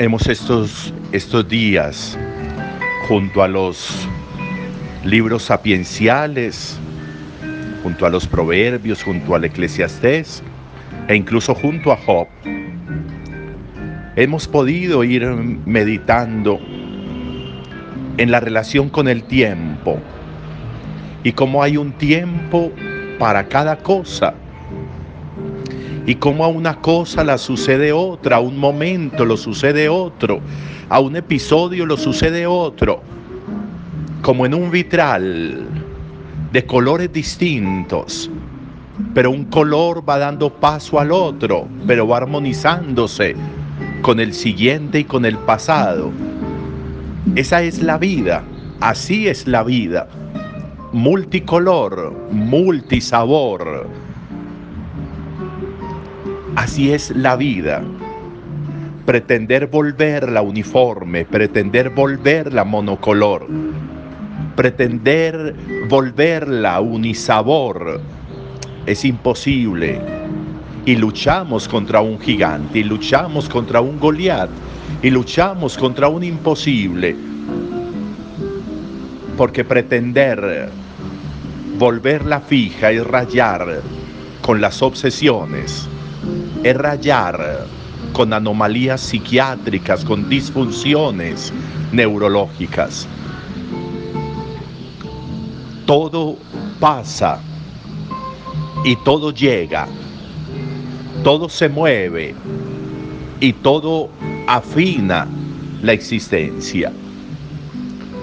Hemos estos, estos días, junto a los libros sapienciales, junto a los proverbios, junto al eclesiastés e incluso junto a Job, hemos podido ir meditando en la relación con el tiempo y cómo hay un tiempo para cada cosa y cómo a una cosa la sucede otra, a un momento lo sucede otro, a un episodio lo sucede otro, como en un vitral de colores distintos, pero un color va dando paso al otro, pero va armonizándose con el siguiente y con el pasado. Esa es la vida, así es la vida, multicolor, multisabor. Así es la vida. Pretender volverla uniforme, pretender volverla monocolor, pretender volverla unisabor, es imposible. Y luchamos contra un gigante, y luchamos contra un Goliat, y luchamos contra un imposible. Porque pretender volverla fija y rayar con las obsesiones, es rayar con anomalías psiquiátricas, con disfunciones neurológicas. Todo pasa y todo llega, todo se mueve y todo afina la existencia.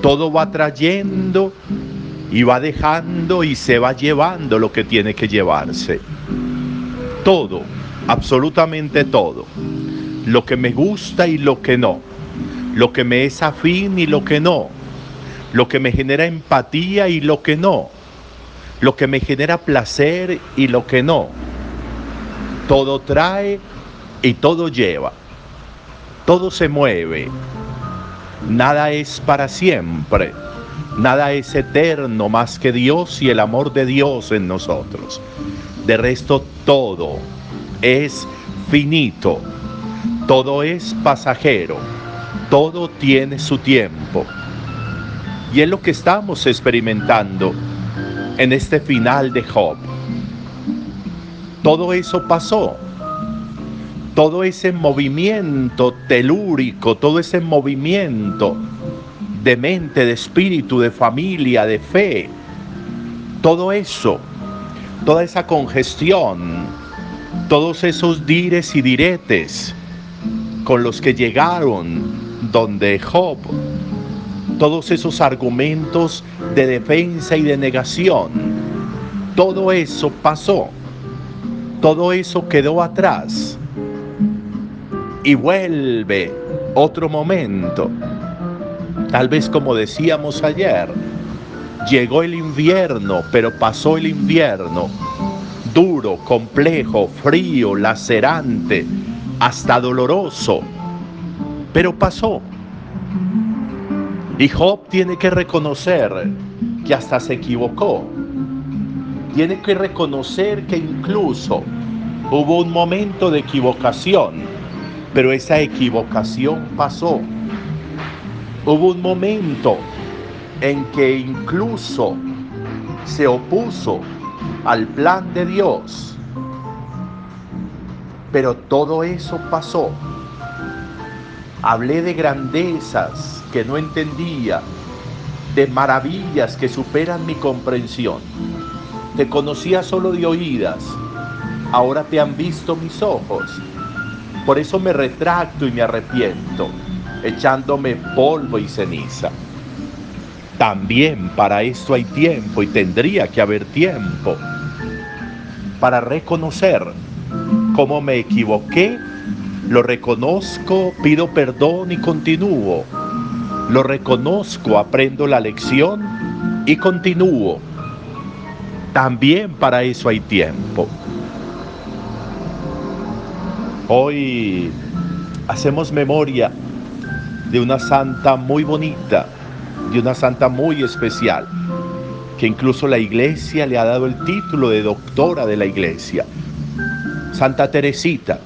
Todo va trayendo y va dejando y se va llevando lo que tiene que llevarse. Todo, absolutamente todo. Lo que me gusta y lo que no. Lo que me es afín y lo que no. Lo que me genera empatía y lo que no lo que me genera placer y lo que no. Todo trae y todo lleva. Todo se mueve. Nada es para siempre. Nada es eterno más que Dios y el amor de Dios en nosotros. De resto, todo es finito. Todo es pasajero. Todo tiene su tiempo. Y es lo que estamos experimentando en este final de Job. Todo eso pasó. Todo ese movimiento telúrico, todo ese movimiento de mente, de espíritu, de familia, de fe, todo eso, toda esa congestión, todos esos dires y diretes con los que llegaron donde Job todos esos argumentos de defensa y de negación, todo eso pasó, todo eso quedó atrás y vuelve otro momento. Tal vez como decíamos ayer, llegó el invierno, pero pasó el invierno, duro, complejo, frío, lacerante, hasta doloroso, pero pasó. Y Job tiene que reconocer que hasta se equivocó. Tiene que reconocer que incluso hubo un momento de equivocación, pero esa equivocación pasó. Hubo un momento en que incluso se opuso al plan de Dios, pero todo eso pasó. Hablé de grandezas que no entendía, de maravillas que superan mi comprensión. Te conocía solo de oídas, ahora te han visto mis ojos. Por eso me retracto y me arrepiento, echándome polvo y ceniza. También para esto hay tiempo y tendría que haber tiempo para reconocer cómo me equivoqué, lo reconozco, pido perdón y continúo lo reconozco, aprendo la lección y continúo. También para eso hay tiempo. Hoy hacemos memoria de una santa muy bonita, de una santa muy especial, que incluso la iglesia le ha dado el título de doctora de la iglesia, Santa Teresita,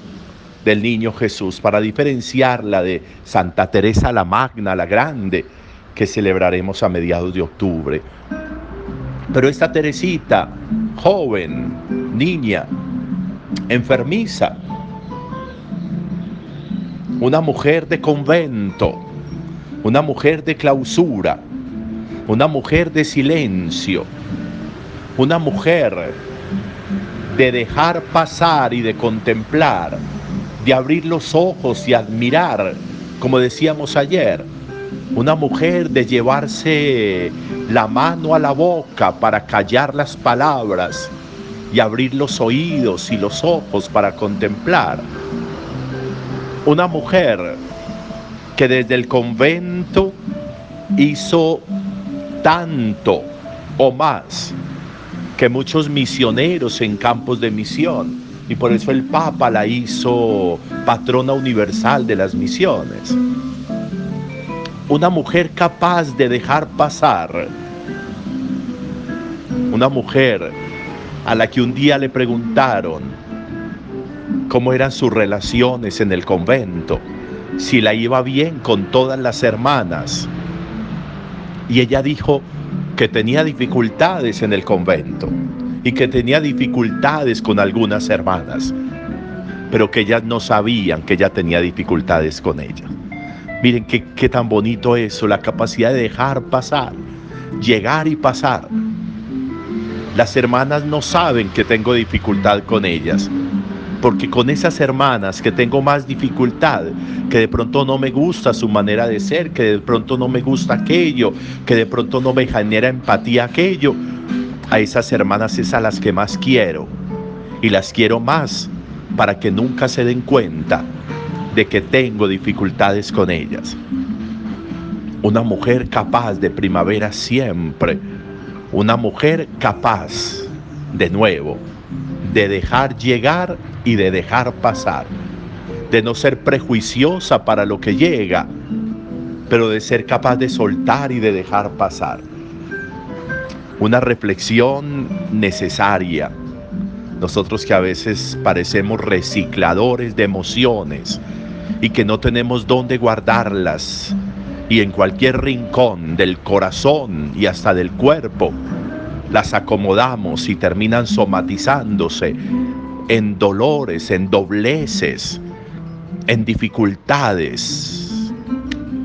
del niño Jesús, para diferenciarla de Santa Teresa la Magna, la Grande, que celebraremos a mediados de octubre. Pero esta Teresita, joven, niña, enfermiza, una mujer de convento, una mujer de clausura, una mujer de silencio, una mujer de dejar pasar y de contemplar, de abrir los ojos y admirar, como decíamos ayer, una mujer de llevarse la mano a la boca para callar las palabras y abrir los oídos y los ojos para contemplar. Una mujer que desde el convento hizo tanto o más que muchos misioneros en campos de misión. Y por eso el Papa la hizo patrona universal de las misiones. Una mujer capaz de dejar pasar. Una mujer a la que un día le preguntaron cómo eran sus relaciones en el convento, si la iba bien con todas las hermanas. Y ella dijo, que tenía dificultades en el convento y que tenía dificultades con algunas hermanas, pero que ellas no sabían que ella tenía dificultades con ella. Miren qué, qué tan bonito eso, la capacidad de dejar pasar, llegar y pasar. Las hermanas no saben que tengo dificultad con ellas, porque con esas hermanas que tengo más dificultad, que de pronto no me gusta su manera de ser, que de pronto no me gusta aquello, que de pronto no me genera empatía aquello, a esas hermanas es a las que más quiero. Y las quiero más para que nunca se den cuenta de que tengo dificultades con ellas. Una mujer capaz de primavera siempre, una mujer capaz de nuevo de dejar llegar y de dejar pasar, de no ser prejuiciosa para lo que llega, pero de ser capaz de soltar y de dejar pasar. Una reflexión necesaria. Nosotros que a veces parecemos recicladores de emociones y que no tenemos dónde guardarlas y en cualquier rincón del corazón y hasta del cuerpo las acomodamos y terminan somatizándose en dolores, en dobleces, en dificultades,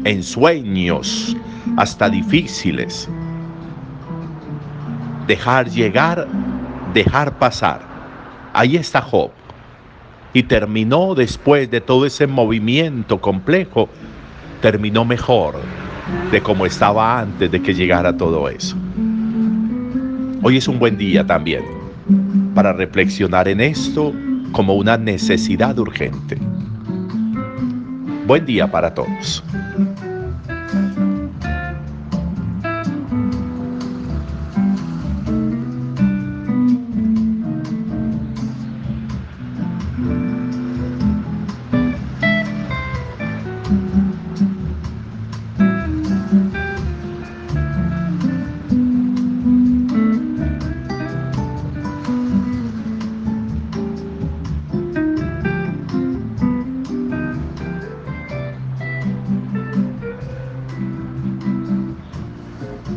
en sueños hasta difíciles. Dejar llegar, dejar pasar. Ahí está Job. Y terminó después de todo ese movimiento complejo, terminó mejor de como estaba antes de que llegara todo eso. Hoy es un buen día también para reflexionar en esto como una necesidad urgente. Buen día para todos.